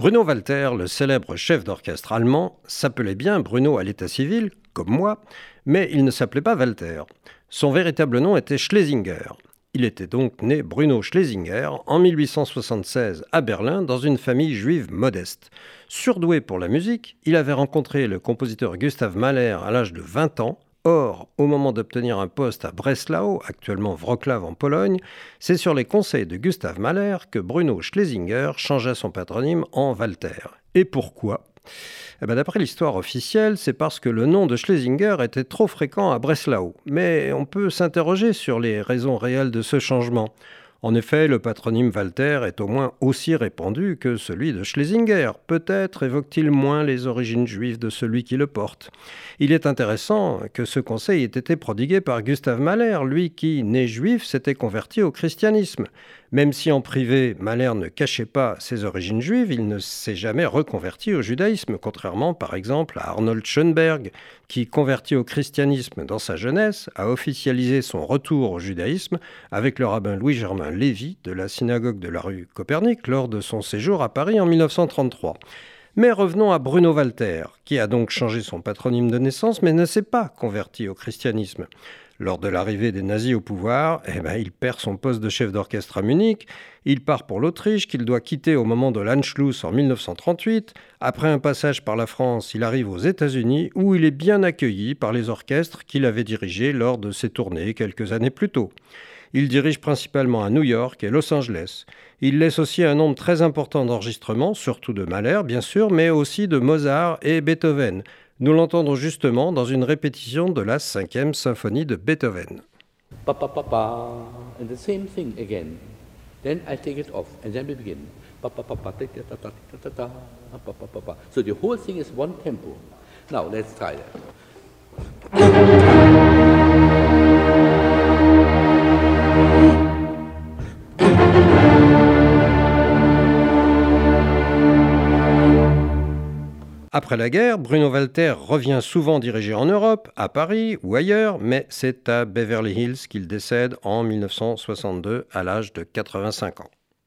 Bruno Walter, le célèbre chef d'orchestre allemand, s'appelait bien Bruno à l'état civil, comme moi, mais il ne s'appelait pas Walter. Son véritable nom était Schlesinger. Il était donc né Bruno Schlesinger en 1876 à Berlin dans une famille juive modeste. Surdoué pour la musique, il avait rencontré le compositeur Gustav Mahler à l'âge de 20 ans Or, au moment d'obtenir un poste à Breslau, actuellement Wrocław en Pologne, c'est sur les conseils de Gustav Mahler que Bruno Schlesinger changea son patronyme en Walter. Et pourquoi? Eh ben, D'après l'histoire officielle, c'est parce que le nom de Schlesinger était trop fréquent à Breslau. Mais on peut s'interroger sur les raisons réelles de ce changement. En effet, le patronyme Walter est au moins aussi répandu que celui de Schlesinger. Peut-être évoque-t-il moins les origines juives de celui qui le porte. Il est intéressant que ce conseil ait été prodigué par Gustave Mahler, lui qui, né juif, s'était converti au christianisme. Même si en privé, Mahler ne cachait pas ses origines juives, il ne s'est jamais reconverti au judaïsme, contrairement par exemple à Arnold Schoenberg, qui, converti au christianisme dans sa jeunesse, a officialisé son retour au judaïsme avec le rabbin Louis-Germain Lévy de la synagogue de la rue Copernic lors de son séjour à Paris en 1933. Mais revenons à Bruno Walter, qui a donc changé son patronyme de naissance mais ne s'est pas converti au christianisme. Lors de l'arrivée des nazis au pouvoir, eh ben, il perd son poste de chef d'orchestre à Munich, il part pour l'Autriche qu'il doit quitter au moment de l'Anschluss en 1938. Après un passage par la France, il arrive aux États-Unis où il est bien accueilli par les orchestres qu'il avait dirigés lors de ses tournées quelques années plus tôt. Il dirige principalement à New York et Los Angeles. Il laisse aussi un nombre très important d'enregistrements, surtout de Mahler bien sûr, mais aussi de Mozart et Beethoven, nous l'entendons justement dans une répétition de la cinquième symphonie de Beethoven. So the whole thing is one tempo. Now let's try that. Après la guerre, Bruno Walter revient souvent diriger en Europe, à Paris ou ailleurs, mais c'est à Beverly Hills qu'il décède en 1962 à l'âge de 85 ans.